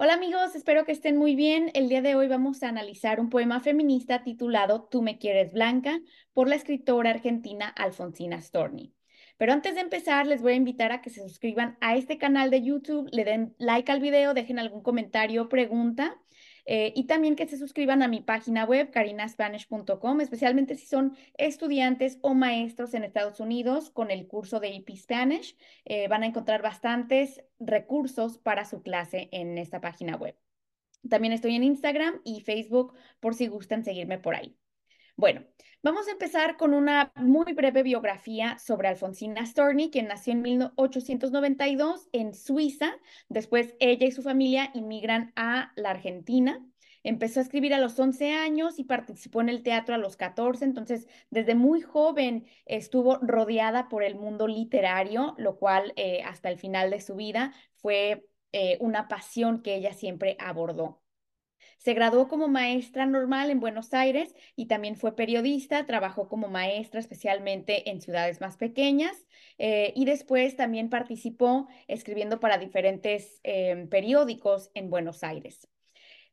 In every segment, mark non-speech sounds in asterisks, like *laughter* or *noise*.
Hola amigos, espero que estén muy bien. El día de hoy vamos a analizar un poema feminista titulado Tú me quieres blanca por la escritora argentina Alfonsina Storni. Pero antes de empezar, les voy a invitar a que se suscriban a este canal de YouTube, le den like al video, dejen algún comentario o pregunta eh, y también que se suscriban a mi página web, carinaspanish.com, especialmente si son estudiantes o maestros en Estados Unidos con el curso de EP Spanish. Eh, van a encontrar bastantes recursos para su clase en esta página web. También estoy en Instagram y Facebook por si gustan seguirme por ahí. Bueno, vamos a empezar con una muy breve biografía sobre Alfonsina Storni, quien nació en 1892 en Suiza. Después ella y su familia inmigran a la Argentina. Empezó a escribir a los 11 años y participó en el teatro a los 14, entonces desde muy joven estuvo rodeada por el mundo literario, lo cual eh, hasta el final de su vida fue eh, una pasión que ella siempre abordó. Se graduó como maestra normal en Buenos Aires y también fue periodista, trabajó como maestra especialmente en ciudades más pequeñas eh, y después también participó escribiendo para diferentes em, periódicos en Buenos Aires.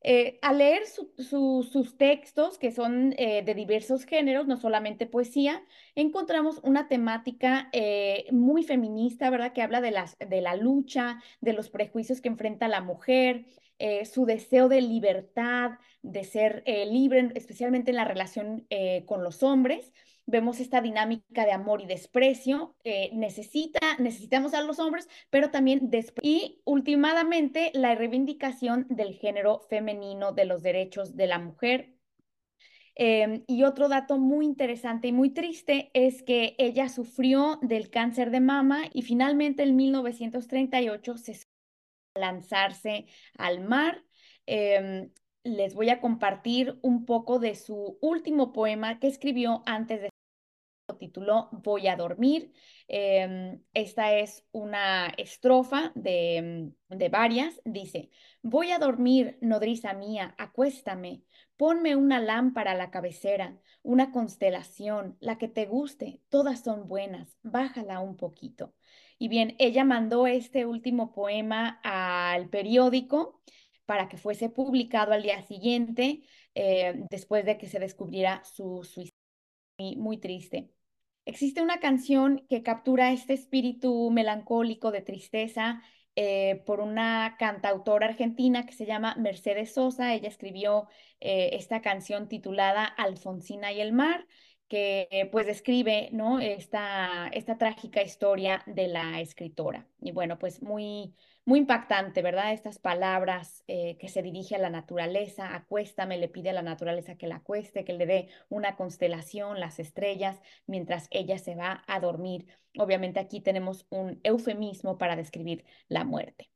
Eh, al leer sus textos, que son eh, de diversos géneros, no solamente poesía, encontramos una temática muy feminista, ¿verdad? Que habla de, las, de la lucha, de los prejuicios que enfrenta la mujer, eh, su deseo de libertad, de ser eh, libre, especialmente en la relación eh, con los hombres. Vemos esta dinámica de amor y desprecio que necesita, necesitamos a los hombres, pero también y últimamente la reivindicación del género femenino, de los derechos de la mujer, em, y otro dato muy interesante y muy triste es que ella sufrió del cáncer de mama y finalmente en 1938 se lanzarse al mar. Em, les voy a compartir un poco de su último poema que escribió antes de lo tituló Voy a dormir. Em, esta es una estrofa de, de, varias. Dice, voy a dormir, nodriza mía, acuéstame, ponme una lámpara a la cabecera, una constelación, la que te guste, todas son buenas, bájala un poquito. Y bien, ella mandó este último poema al periódico para que fuese publicado al día siguiente, eh, después de que se descubriera su suicidio. Muy, triste. Existe una canción que captura este espíritu melancólico de tristeza eh, por una cantautora argentina que se llama Mercedes Sosa. Ella escribió eh, esta canción titulada Alfonsina y el mar que pues describe ¿no? esta, esta trágica historia de la escritora. Y bueno, pues muy, muy impactante, ¿verdad? Estas palabras eh, que se dirige a la naturaleza, acuéstame, le pide a la naturaleza que la acueste, que le dé una constelación, las estrellas, mientras ella se va a dormir. Obviamente aquí tenemos un eufemismo para describir la muerte.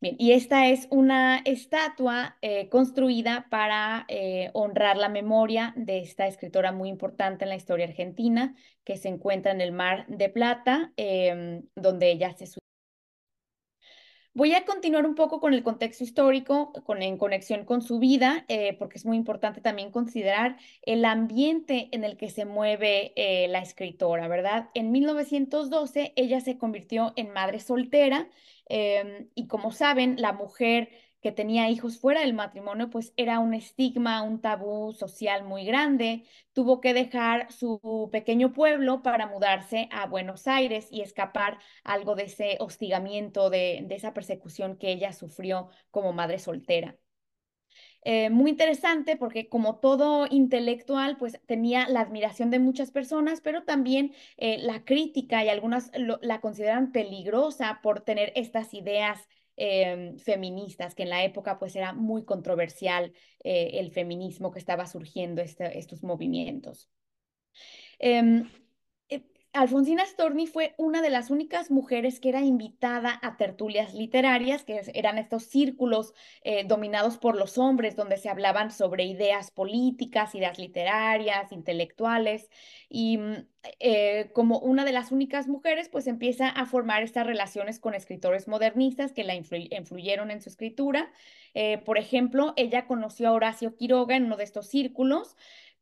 Bien, y esta es una estatua eh, construida para eh, honrar la memoria de esta escritora muy importante en la historia argentina, que se encuentra en el Mar de Plata, em, donde ella se Voy a continuar un poco con el contexto histórico, con, en conexión con su vida, eh, porque es muy importante también considerar el ambiente en el que se mueve la escritora, ¿verdad? En 1912 ella se convirtió en madre soltera Em, y como saben, la mujer que tenía hijos fuera del matrimonio, pues era un estigma, un tabú social muy grande. Tuvo que dejar su pequeño pueblo para mudarse a Buenos Aires y escapar algo de ese hostigamiento, de, de esa persecución que ella sufrió como madre soltera. Eh, muy interesante porque como todo intelectual, pues tenía la admiración de muchas personas, pero también eh, la crítica y algunas la consideran peligrosa por tener estas ideas em, feministas, que en la época pues era muy controversial eh, el feminismo que estaba surgiendo, este, estos movimientos. Em, Alfonsina Storni fue una de las únicas mujeres que era invitada a tertulias literarias, que eran estos círculos eh, dominados por los hombres, donde se hablaban sobre ideas políticas, ideas literarias, intelectuales. Y mm, eh, como una de las únicas mujeres, pues empieza a formar estas relaciones con escritores modernistas que la influyeron en su escritura. Eh, por ejemplo, ella conoció a Horacio Quiroga en uno de estos círculos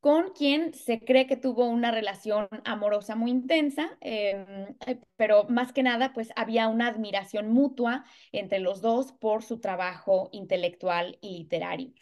con quien se cree que tuvo una relación amorosa muy intensa, em, eh, pero más que nada, pues había una admiración mutua entre los dos por su trabajo intelectual y literario.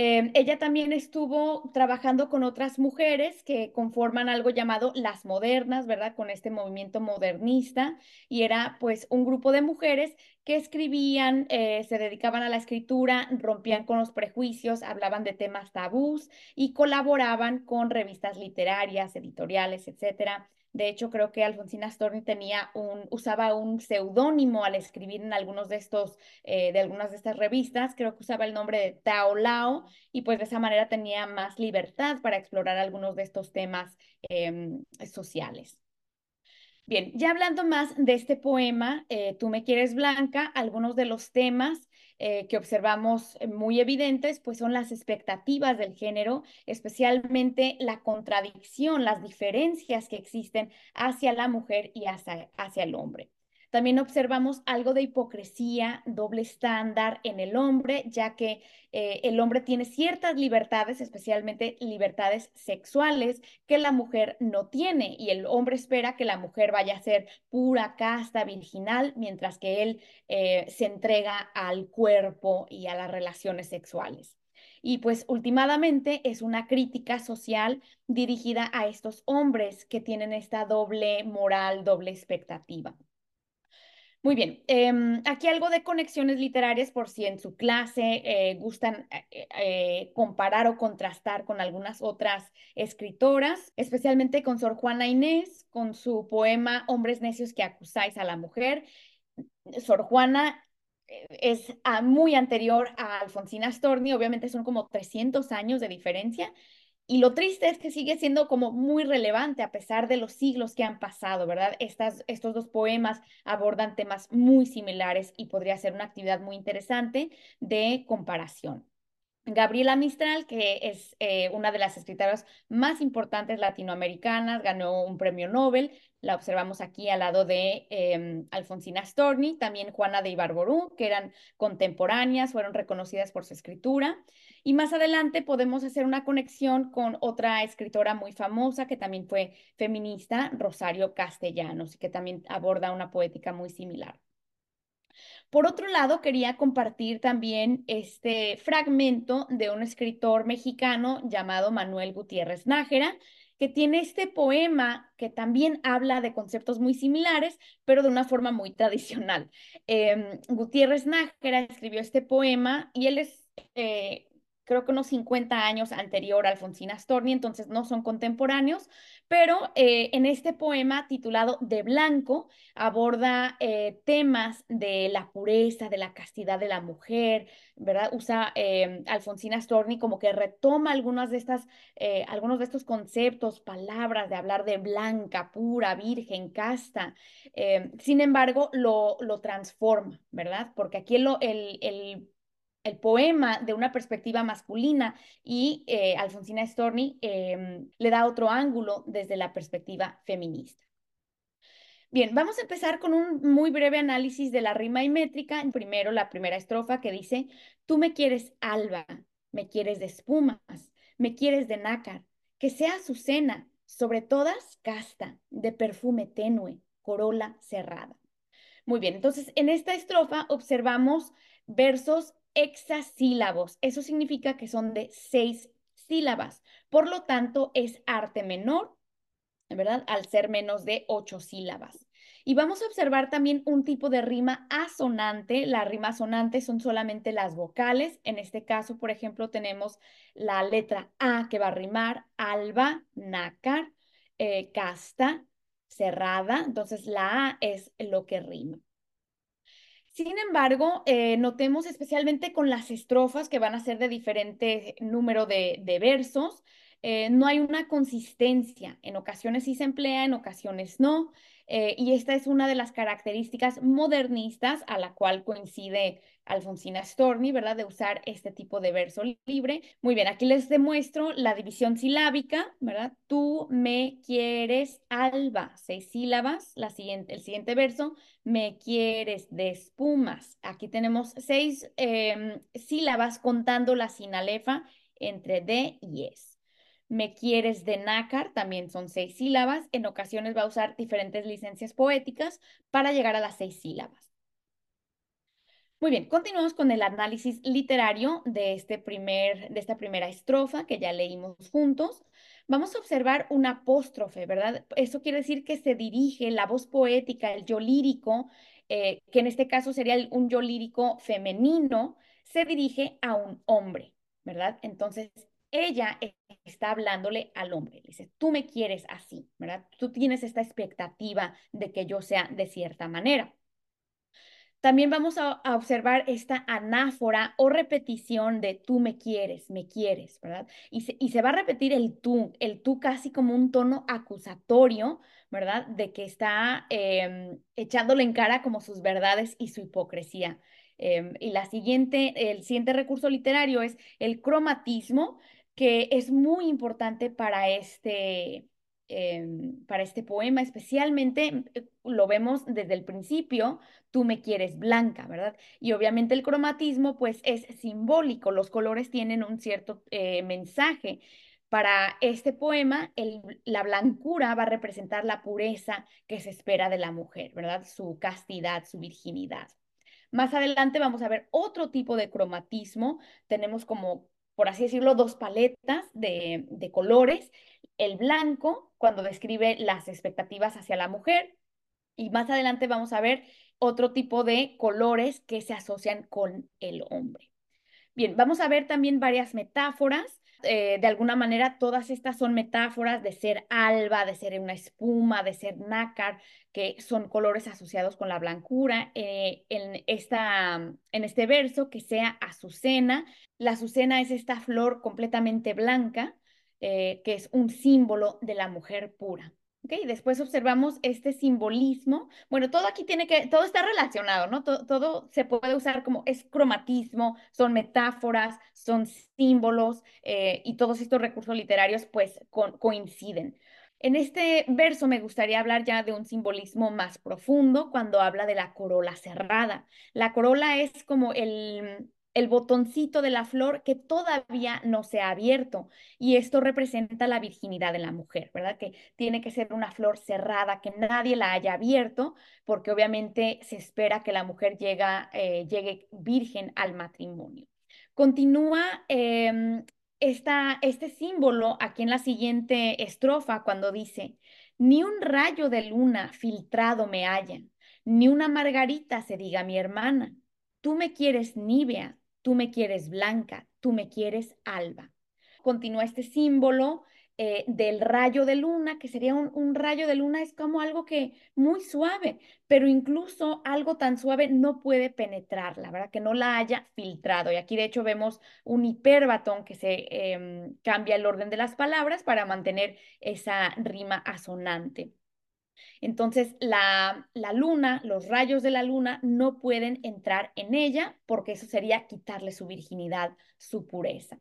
Em, ella también estuvo trabajando con otras mujeres que conforman algo llamado las modernas, ¿verdad? Con este movimiento modernista y era pues un grupo de mujeres que escribían, eh, se dedicaban a la escritura, rompían con los prejuicios, hablaban de temas tabús y colaboraban con revistas literarias, editoriales, etcétera. De hecho, creo que Alfonsina Storni tenía un, usaba un seudónimo al escribir en algunos de estos, eh, de algunas de estas revistas. Creo que usaba el nombre de Tao Lao y pues de esa manera tenía más libertad para explorar algunos de estos temas em, sociales. Bien, ya hablando más de este poema, eh, Tú me quieres blanca, algunos de los temas eh, que observamos eh, muy evidentes, pues son las expectativas del género, especialmente la contradicción, las diferencias que existen hacia la mujer y hacia, hacia el hombre. También observamos algo de hipocresía, doble estándar en el hombre, ya que eh, el hombre tiene ciertas libertades, especialmente libertades sexuales, que la mujer no tiene. Y el hombre espera que la mujer vaya a ser pura, casta, virginal, mientras que él eh, se entrega al cuerpo y a las relaciones sexuales. Y pues últimamente es una crítica social dirigida a estos hombres que tienen esta doble moral, doble expectativa. Muy bien, em, aquí algo de conexiones literarias por si en su clase eh, gustan eh, eh, comparar o contrastar con algunas otras escritoras, especialmente con Sor Juana Inés, con su poema Hombres necios que acusáis a la mujer. Sor Juana es ah, muy anterior a Alfonsina Storni, obviamente son como 300 años de diferencia, y lo triste es que sigue siendo como muy relevante a pesar de los siglos que han pasado, ¿verdad? Estas, estos dos poemas abordan temas muy similares y podría ser una actividad muy interesante de comparación. Gabriela Mistral, que es eh, una de las escritoras más importantes latinoamericanas, ganó un premio Nobel. La observamos aquí al lado de em, Alfonsina Storni, también Juana de Ibarború, que eran contemporáneas, fueron reconocidas por su escritura. Y más adelante podemos hacer una conexión con otra escritora muy famosa que también fue feminista, Rosario Castellanos, que también aborda una poética muy similar. Por otro lado, quería compartir también este fragmento de un escritor mexicano llamado Manuel Gutiérrez Nájera, que tiene este poema que también habla de conceptos muy similares, pero de una forma muy tradicional. Em, Gutiérrez Nájera escribió este poema y él es eh, creo que unos 50 años anterior a Alfonsina Storni, entonces no son contemporáneos, pero eh, en este poema titulado De Blanco aborda eh, temas de la pureza, de la castidad de la mujer, ¿verdad? Usa eh, Alfonsina Storni como que retoma algunas de estas, algunos de estos conceptos, palabras de hablar de blanca, pura, virgen, casta. sin embargo, lo, lo transforma, ¿verdad? Porque aquí el, el el poema de una perspectiva masculina y eh, Alfonsina Storni em, le da otro ángulo desde la perspectiva feminista. Bien, vamos a empezar con un muy breve análisis de la rima y métrica. Primero, la primera estrofa que dice, tú me quieres alba, me quieres de espumas, me quieres de nácar, que sea azucena, sobre todas casta, de perfume tenue, corola cerrada. Muy bien, entonces en esta estrofa observamos versos hexasílabos. Eso significa que son de seis sílabas. Por lo tanto, es arte menor, ¿verdad? Al ser menos de ocho sílabas. Y vamos a observar también un tipo de rima asonante. La rima asonante son solamente las vocales. En este caso, por ejemplo, tenemos la letra A que va a rimar, alba, nácar, eh, casta, cerrada. Entonces, la A es lo que rima. Sin embargo, eh, notemos especialmente con las estrofas que van a ser de diferente número de, versos, eh, no hay una consistencia. En ocasiones sí se emplea, en ocasiones no. Eh, y esta es una de las características modernistas a la cual coincide Alfonsina Storni, ¿verdad? De usar este tipo de verso libre. Muy bien, aquí les demuestro la división silábica, ¿verdad? Tú me quieres alba, seis sílabas. La siguiente, el siguiente verso, me quieres de espumas. Aquí tenemos seis em, sílabas contando la sinalefa entre D y S. Me quieres de nácar, también son seis sílabas. En ocasiones va a usar diferentes licencias poéticas para llegar a las seis sílabas. Muy bien, continuamos con el análisis literario de, este primer, de esta primera estrofa que ya leímos juntos. Vamos a observar un apóstrofe, ¿verdad? Eso quiere decir que se dirige la voz poética, el yo lírico, eh, que en este caso sería un yo lírico femenino, se dirige a un hombre, ¿verdad? Entonces, ella está hablándole al hombre, le dice, tú me quieres así, ¿verdad? Tú tienes esta expectativa de que yo sea de cierta manera. También vamos a, observar esta anáfora o repetición de tú me quieres, me quieres, ¿verdad? Y se, y se va a repetir el tú, el tú casi como un tono acusatorio, ¿verdad? De que está em, echándole en cara como sus verdades y su hipocresía. Em, y la siguiente, el siguiente recurso literario es el cromatismo, que es muy importante para este, em, para este poema, especialmente eh, lo vemos desde el principio, tú me quieres blanca, ¿verdad? Y obviamente el cromatismo pues es simbólico, los colores tienen un cierto eh, mensaje. Para este poema, la blancura va a representar la pureza que se espera de la mujer, ¿verdad? Su castidad, su virginidad. Más adelante vamos a ver otro tipo de cromatismo. Tenemos como por así decirlo, dos paletas de, colores. El blanco, cuando describe las expectativas hacia la mujer, y más adelante vamos a ver otro tipo de colores que se asocian con el hombre. Bien, vamos a ver también varias metáforas. Eh, de alguna manera, todas estas son metáforas de ser alba, de ser una espuma, de ser nácar, que son colores asociados con la blancura. Eh, en, esta, en este verso, que sea azucena. La azucena es esta flor completamente blanca, eh, que es un símbolo de la mujer pura. Después observamos este simbolismo. Bueno, todo aquí tiene que, todo está relacionado, ¿no? Todo, se puede usar como es cromatismo, son metáforas, son símbolos eh, y todos estos recursos literarios pues coinciden. En este verso me gustaría hablar ya de un simbolismo más profundo cuando habla de la corola cerrada. La corola es como el, el botoncito de la flor que todavía no se ha abierto. Y esto representa la virginidad de la mujer, ¿verdad? Que tiene que ser una flor cerrada, que nadie la haya abierto, porque obviamente se espera que la mujer llega, eh, llegue virgen al matrimonio. Continúa em, este símbolo aquí en la siguiente estrofa cuando dice, ni un rayo de luna filtrado me haya, ni una margarita se diga mi hermana. Tú me quieres nívea, tú me quieres blanca, tú me quieres alba. Continúa este símbolo eh, del rayo de luna, que sería un, rayo de luna, es como algo que muy suave, pero incluso algo tan suave no puede penetrarla, ¿verdad? Que no la haya filtrado. Y aquí de hecho vemos un hiperbatón que se em, cambia el orden de las palabras para mantener esa rima asonante. Entonces, la, luna, los rayos de la luna no pueden entrar en ella porque eso sería quitarle su virginidad, su pureza.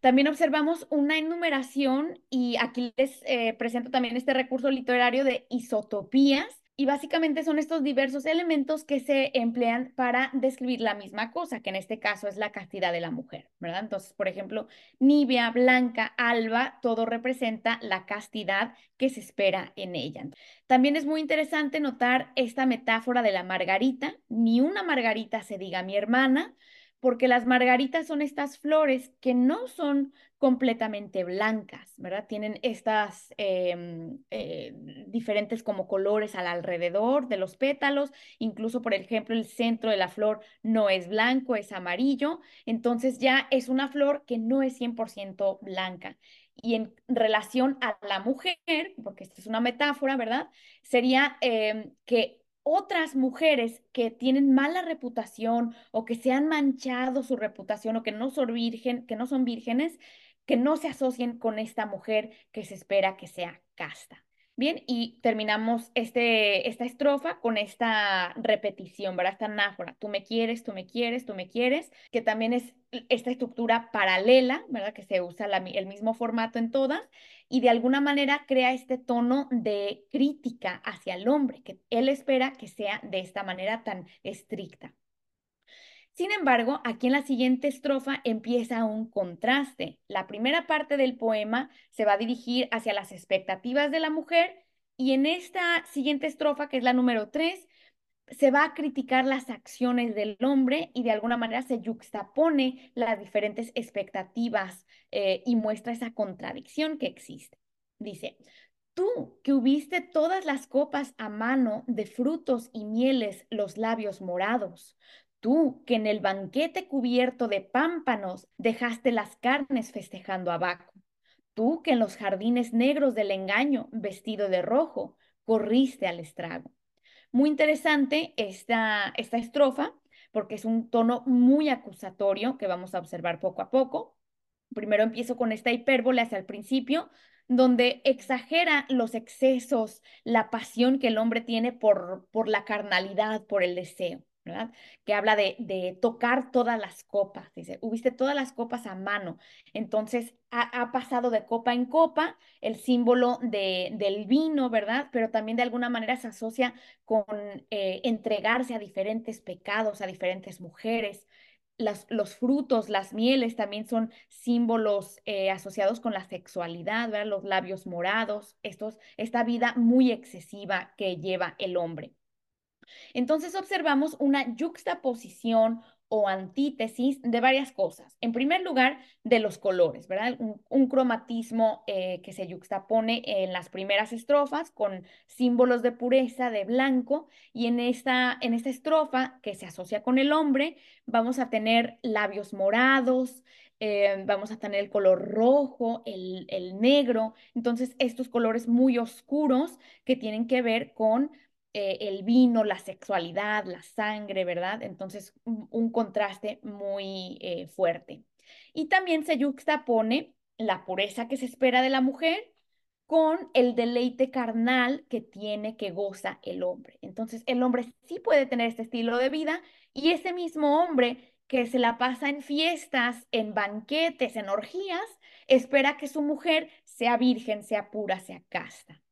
También observamos una enumeración y aquí les eh, presento también este recurso literario de isotopías y básicamente son estos diversos elementos que se emplean para describir la misma cosa, que en este caso es la castidad de la mujer, ¿verdad? Entonces, por ejemplo, nibia, blanca, alba, todo representa la castidad que se espera en ella. También es muy interesante notar esta metáfora de la margarita. Ni una margarita se diga mi hermana, porque las margaritas son estas flores que no son completamente blancas, ¿verdad? Tienen estas em, eh, diferentes como colores al alrededor de los pétalos, incluso por ejemplo el centro de la flor no es blanco, es amarillo, entonces ya es una flor que no es 100% blanca. Y en relación a la mujer, porque esta es una metáfora, ¿verdad? Sería em, que otras mujeres que tienen mala reputación o que se han manchado su reputación o que no son virgen, que no son vírgenes, que no se asocien con esta mujer que se espera que sea casta. Bien, y terminamos este, esta estrofa con esta repetición, ¿verdad? Esta anáfora, tú me quieres, tú me quieres, tú me quieres, que también es esta estructura paralela, ¿verdad? Que se usa el mismo formato en todas y de alguna manera crea este tono de crítica hacia el hombre, que él espera que sea de esta manera tan estricta. Sin embargo, aquí en la siguiente estrofa empieza un contraste. La primera parte del poema se va a dirigir hacia las expectativas de la mujer y en esta siguiente estrofa, que es la número 3, se va a criticar las acciones del hombre y de alguna manera se yuxtapone las diferentes expectativas eh, y muestra esa contradicción que existe. Dice, tú que hubiste todas las copas a mano de frutos y mieles los labios morados, Tú que en el banquete cubierto de pámpanos dejaste las carnes festejando a Baco. Tú que en los jardines negros del engaño, vestido de rojo, corriste al estrago. Muy interesante esta, esta estrofa porque es un tono muy acusatorio que vamos a observar poco a poco. Primero empiezo con esta hipérbole hacia el principio, donde exagera los excesos, la pasión que el hombre tiene por, por la carnalidad, por el deseo. Que habla de, tocar todas las copas, dice, hubiste todas las copas a mano. Entonces ha, pasado de copa en copa el símbolo de, del vino, ¿verdad? Pero también de alguna manera se asocia con eh, entregarse a diferentes pecados, a diferentes mujeres. los frutos, las mieles también son símbolos eh, asociados con la sexualidad, ¿verdad? Los labios morados, estos, esta vida muy excesiva que lleva el hombre. Entonces observamos una yuxtaposición o antítesis de varias cosas. En primer lugar, de los colores, ¿verdad? Un, cromatismo eh, que se yuxtapone en las primeras estrofas con símbolos de pureza, de blanco, y en esta, en esta estrofa que se asocia con el hombre, vamos a tener labios morados, eh, vamos a tener el color rojo, el, el negro, entonces estos colores muy oscuros que tienen que ver con eh, el vino, la sexualidad, la sangre, ¿verdad? Entonces, un, contraste muy eh, fuerte. Y también se yuxtapone la pureza que se espera de la mujer con el deleite carnal que tiene, que goza el hombre. Entonces, el hombre sí puede tener este estilo de vida y ese mismo hombre que se la pasa en fiestas, en banquetes, en orgías, espera que su mujer sea virgen, sea pura, sea casta.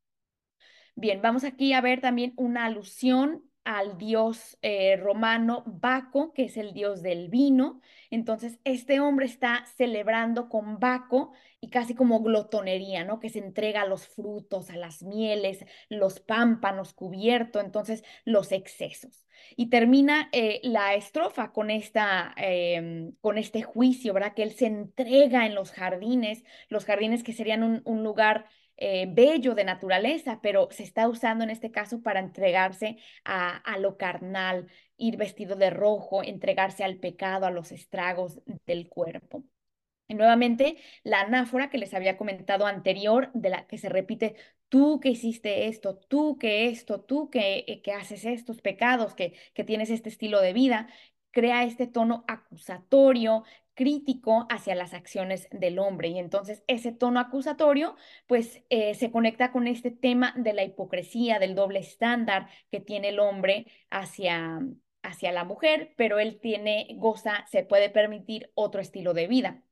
Bien, vamos aquí a ver también una alusión al dios eh, romano Baco, que es el dios del vino. Entonces, este hombre está celebrando con Baco y casi como glotonería, ¿no? Que se entrega a los frutos, a las mieles, los pámpanos cubierto, entonces los excesos. Y termina eh, la estrofa con, esta, em, con este juicio, ¿verdad? Que él se entrega en los jardines, los jardines que serían un, un lugar eh, bello de naturaleza, pero se está usando en este caso para entregarse a, lo carnal, ir vestido de rojo, entregarse al pecado, a los estragos del cuerpo. Y nuevamente, la anáfora que les había comentado anterior, de la que se repite, tú que hiciste esto, tú que esto, tú que, eh, que haces estos pecados, que, que tienes este estilo de vida, crea este tono acusatorio, crítico hacia las acciones del hombre. Y entonces ese tono acusatorio, pues eh, se conecta con este tema de la hipocresía, del doble estándar que tiene el hombre hacia, hacia la mujer, pero él tiene, goza, se puede permitir otro estilo de vida.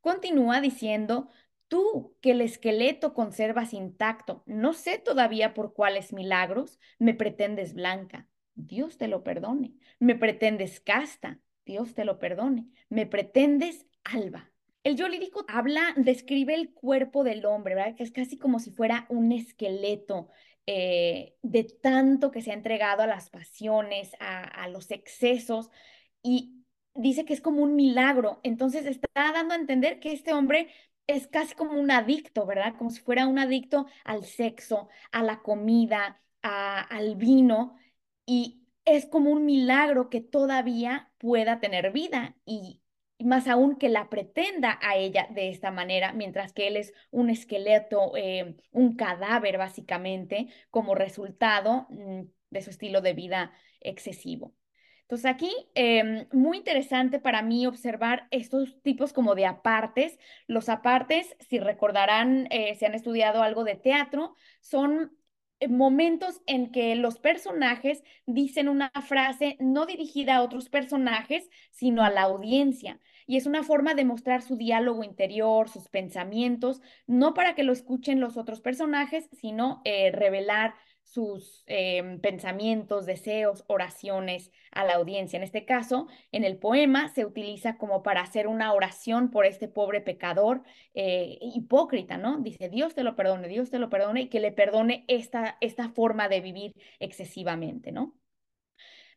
Continúa diciendo, tú que el esqueleto conservas intacto, no sé todavía por cuáles milagros, me pretendes blanca. Dios te lo perdone. Me pretendes casta. Dios te lo perdone. Me pretendes alba. El yo lírico habla, describe el cuerpo del hombre, ¿verdad? Que es casi como si fuera un esqueleto eh, de tanto que se ha entregado a las pasiones, a, los excesos, y dice que es como un milagro. Entonces está dando a entender que este hombre es casi como un adicto, ¿verdad? Como si fuera un adicto al sexo, a la comida, a, al vino, y es como un milagro que todavía pueda tener vida y más aún que la pretenda a ella de esta manera, mientras que él es un esqueleto, eh, un cadáver básicamente, como resultado mm, de su estilo de vida excesivo. Entonces aquí, em, muy interesante para mí observar estos tipos como de apartes. Los apartes, si recordarán, eh, si han estudiado algo de teatro, son momentos en que los personajes dicen una frase no dirigida a otros personajes, sino a la audiencia. Y es una forma de mostrar su diálogo interior, sus pensamientos, no para que lo escuchen los otros personajes, sino eh, revelar sus em, pensamientos, deseos, oraciones a la audiencia. En este caso, en el poema se utiliza como para hacer una oración por este pobre pecador eh, hipócrita, ¿no? Dice, Dios te lo perdone, Dios te lo perdone y que le perdone esta, esta forma de vivir excesivamente, ¿no?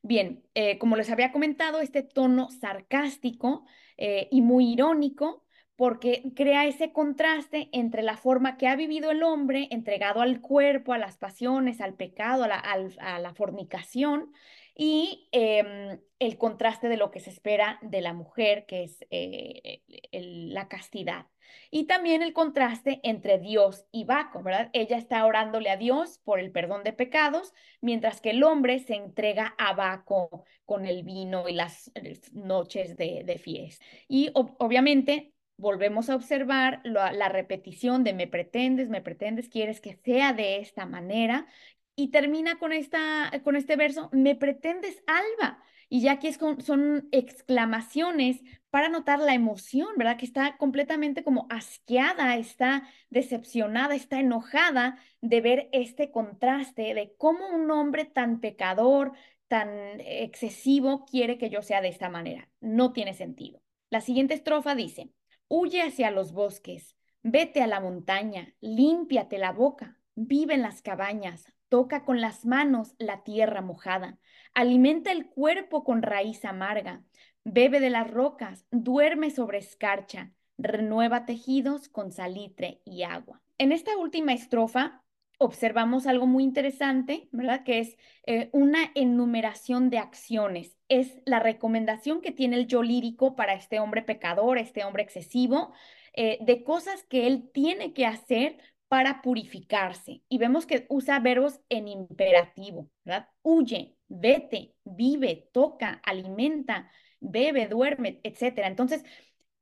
Bien, eh, como les había comentado, este tono sarcástico eh, y muy irónico porque crea ese contraste entre la forma que ha vivido el hombre entregado al cuerpo, a las pasiones, al pecado, a la, fornicación, y em, el contraste de lo que se espera de la mujer, que es eh, la castidad. Y también el contraste entre Dios y Baco, ¿verdad? Ella está orándole a Dios por el perdón de pecados, mientras que el hombre se entrega a Baco con el vino y las noches de, fiesta. Y obviamente volvemos a observar la, repetición de me pretendes, me pretendes, quieres que sea de esta manera. Y termina con, esta, con este verso, me pretendes, Alba. Y ya aquí son exclamaciones para notar la emoción, ¿verdad? Que está completamente como asqueada, está decepcionada, está enojada de ver este contraste de cómo un hombre tan pecador, tan excesivo quiere que yo sea de esta manera. No tiene sentido. La siguiente estrofa dice, Huye hacia los bosques, vete a la montaña, límpiate la boca, vive en las cabañas, toca con las manos la tierra mojada, alimenta el cuerpo con raíz amarga, bebe de las rocas, duerme sobre escarcha, renueva tejidos con salitre y agua. En esta última estrofa observamos algo muy interesante, ¿verdad? Que es eh, una enumeración de acciones. Es la recomendación que tiene el yo lírico para este hombre pecador, este hombre excesivo, eh, de cosas que él tiene que hacer para purificarse. Y vemos que usa verbos en imperativo, ¿verdad? Huye, vete, vive, toca, alimenta, bebe, duerme, etcétera. Entonces,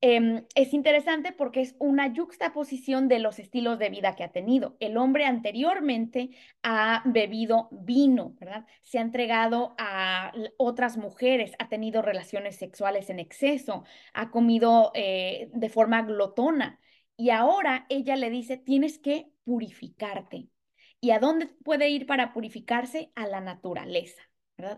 Em, es interesante porque es una yuxtaposición de los estilos de vida que ha tenido. El hombre anteriormente ha bebido vino, ¿verdad? Se ha entregado a otras mujeres, ha tenido relaciones sexuales en exceso, ha comido eh, de forma glotona. Y ahora ella le dice, tienes que purificarte. ¿Y a dónde puede ir para purificarse? A la naturaleza.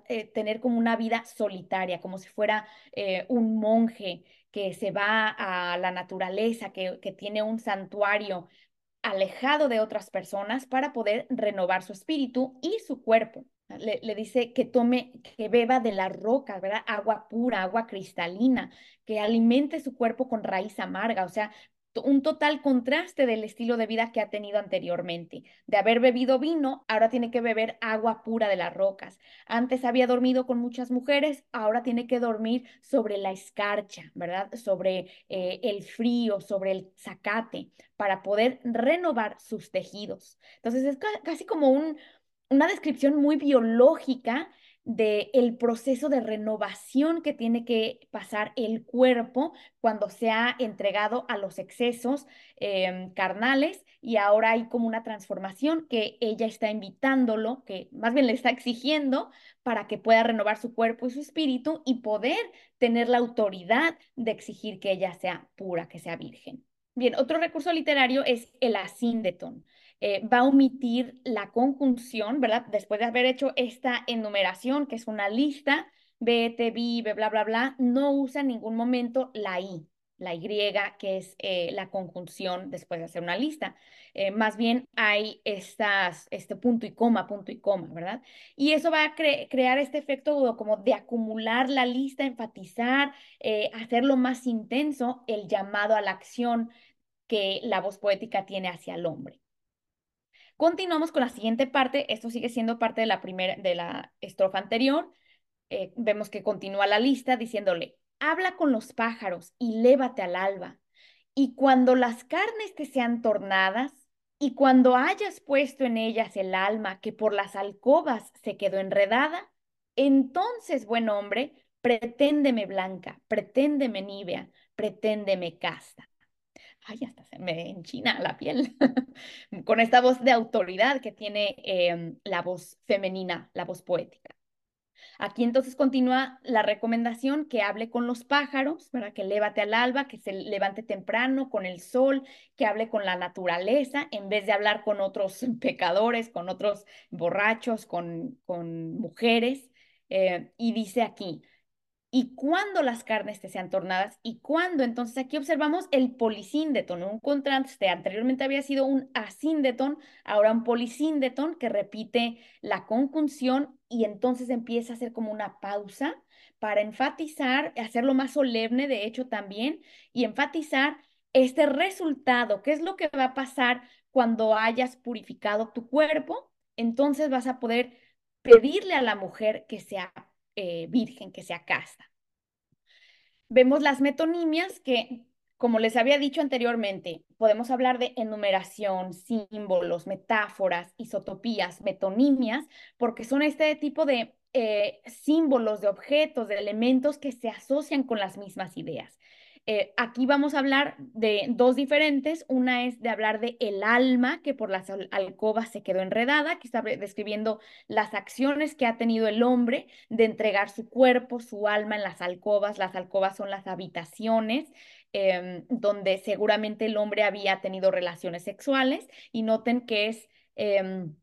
Eh, tener como una vida solitaria, como si fuera eh, un monje que se va a la naturaleza, que, tiene un santuario alejado de otras personas para poder renovar su espíritu y su cuerpo. Le, le, dice que tome, que beba de la roca, ¿verdad? Agua pura, agua cristalina, que alimente su cuerpo con raíz amarga, o sea, un total contraste del estilo de vida que ha tenido anteriormente. De haber bebido vino, ahora tiene que beber agua pura de las rocas. Antes había dormido con muchas mujeres, ahora tiene que dormir sobre la escarcha, ¿verdad? Sobre eh, el frío, sobre el zacate, para poder renovar sus tejidos. Entonces es casi como un, una descripción muy biológica del el proceso de renovación que tiene que pasar el cuerpo cuando se ha entregado a los excesos em, carnales y ahora hay como una transformación que ella está invitándolo, que más bien le está exigiendo para que pueda renovar su cuerpo y su espíritu y poder tener la autoridad de exigir que ella sea pura, que sea virgen. Bien, otro recurso literario es el asíndeton. Eh, va a omitir la conjunción, ¿verdad? Después de haber hecho esta enumeración, que es una lista, vete, vive, bla, bla, bla, no usa en ningún momento la I, la Y, que es eh, la conjunción después de hacer una lista. Eh, más bien hay estas, este punto y coma, punto y coma, ¿verdad? Y eso va a crear este efecto como de acumular la lista, enfatizar, hacerlo más intenso el llamado a la acción que la voz poética tiene hacia el hombre. Continuamos con la siguiente parte. Esto sigue siendo parte de la primera, de la estrofa anterior. Eh, vemos que continúa la lista diciéndole, habla con los pájaros y lévate al alba. Y cuando las carnes te sean tornadas, y cuando hayas puesto en ellas el alma que por las alcobas se quedó enredada, entonces, buen hombre, preténdeme blanca, preténdeme nívea, preténdeme casta ay, hasta se me enchina la piel, *laughs* con esta voz de autoridad que tiene em, la voz femenina, la voz poética. Aquí entonces continúa la recomendación que hable con los pájaros, ¿verdad? Que lévate al alba, que se levante temprano con el sol, que hable con la naturaleza, en vez de hablar con otros *laughs* pecadores, con otros borrachos, con, con mujeres. Eh, y dice aquí, y cuando las carnes te sean tornadas y cuando entonces aquí observamos el polisíndeton, un contraste, anteriormente había sido un asíndeton, ahora un polisíndeton que repite la conjunción y entonces empieza a hacer como una pausa para enfatizar, hacerlo más solemne de hecho también y enfatizar este resultado, qué es lo que va a pasar cuando hayas purificado tu cuerpo, entonces vas a poder pedirle a la mujer que sea eh, virgen, que sea casta. Vemos las metonimias que, como les había dicho anteriormente, podemos hablar de enumeración, símbolos, metáforas, isotopías, metonimias, porque son este tipo de eh, símbolos, de objetos, de elementos que se asocian con las mismas ideas. Eh, aquí vamos a hablar de dos diferentes. Una es de hablar de el alma que por las alcobas se quedó enredada, que está describiendo las acciones que ha tenido el hombre de entregar su cuerpo, su alma en las alcobas. Las alcobas son las habitaciones em, donde seguramente el hombre había tenido relaciones sexuales y noten que es... Em,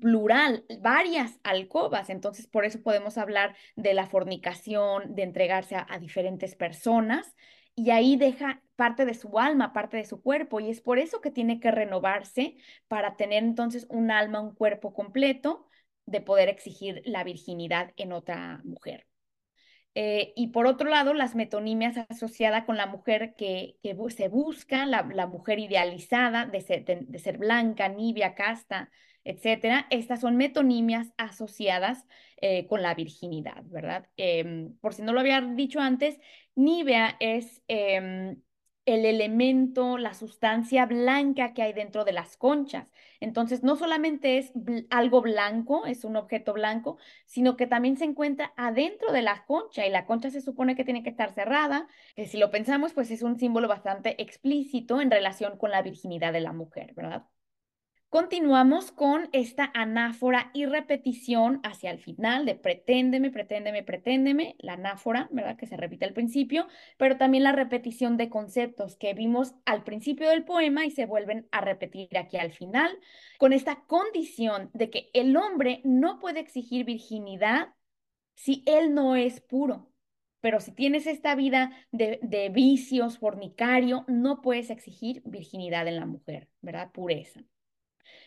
plural, varias alcobas. Entonces, por eso podemos hablar de la fornicación, de entregarse a diferentes personas y ahí deja parte de su alma, parte de su cuerpo, y es por eso que tiene que renovarse para tener entonces un alma, un cuerpo completo, de poder exigir la virginidad en otra mujer. Eh, y por otro lado, las metonimias asociadas con la mujer que, se busca, la, mujer idealizada de ser, de ser, blanca, nibia, casta, etcétera. Estas son metonimias asociadas eh, con la virginidad, ¿verdad? Em, por si no lo había dicho antes, nívea es em, el elemento, la sustancia blanca que hay dentro de las conchas. Entonces, no solamente es algo blanco, es un objeto blanco, sino que también se encuentra adentro de la concha y la concha se supone que tiene que estar cerrada, que si lo pensamos, pues es un símbolo bastante explícito en relación con la virginidad de la mujer, ¿verdad? Continuamos con esta anáfora y repetición hacia el final de preténdeme, preténdeme, preténdeme, la anáfora, ¿verdad? Que se repite al principio, pero también la repetición de conceptos que vimos al principio del poema y se vuelven a repetir aquí al final, con esta condición de que el hombre no puede exigir virginidad si él no es puro. Pero si tienes esta vida de, de vicios, fornicario, no puedes exigir virginidad en la mujer, ¿verdad? Pureza.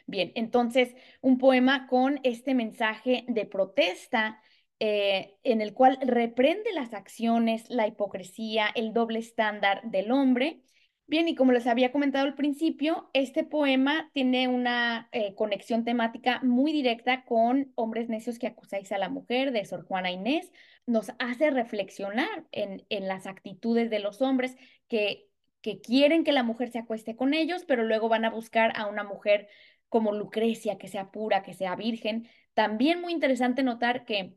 Bien, entonces un poema con este mensaje de protesta eh, en el cual reprende las acciones, la hipocresía, el doble estándar del hombre. Bien, y como les había comentado al principio, este poema tiene una eh, conexión temática muy directa con Hombres necios que acusáis a la mujer de Sor Juana Inés. Nos hace reflexionar en, en las actitudes de los hombres que, que quieren que la mujer se acueste con ellos, pero luego van a buscar a una mujer como Lucrecia, que sea pura, que sea virgen. También muy interesante notar que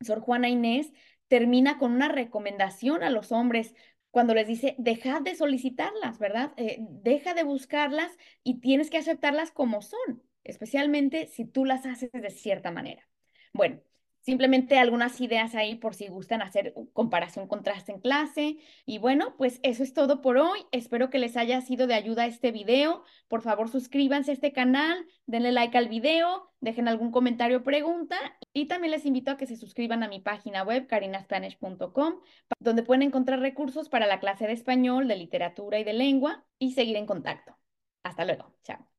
Sor Juana Inés termina con una recomendación a los hombres cuando les dice, dejad de solicitarlas, ¿verdad? Eh, deja de buscarlas y tienes que aceptarlas como son, especialmente si tú las haces de cierta manera. Bueno, Simplemente algunas ideas ahí por si gustan hacer comparación contraste en clase. Y bueno, pues eso es todo por hoy. Espero que les haya sido de ayuda este video. Por favor, suscríbanse a este canal, denle like al video, dejen algún comentario o pregunta. Y también les invito a que se suscriban a mi página web, carinaspanish.com, donde pueden encontrar recursos para la clase de español, de literatura y de lengua y seguir en contacto. Hasta luego. Chao.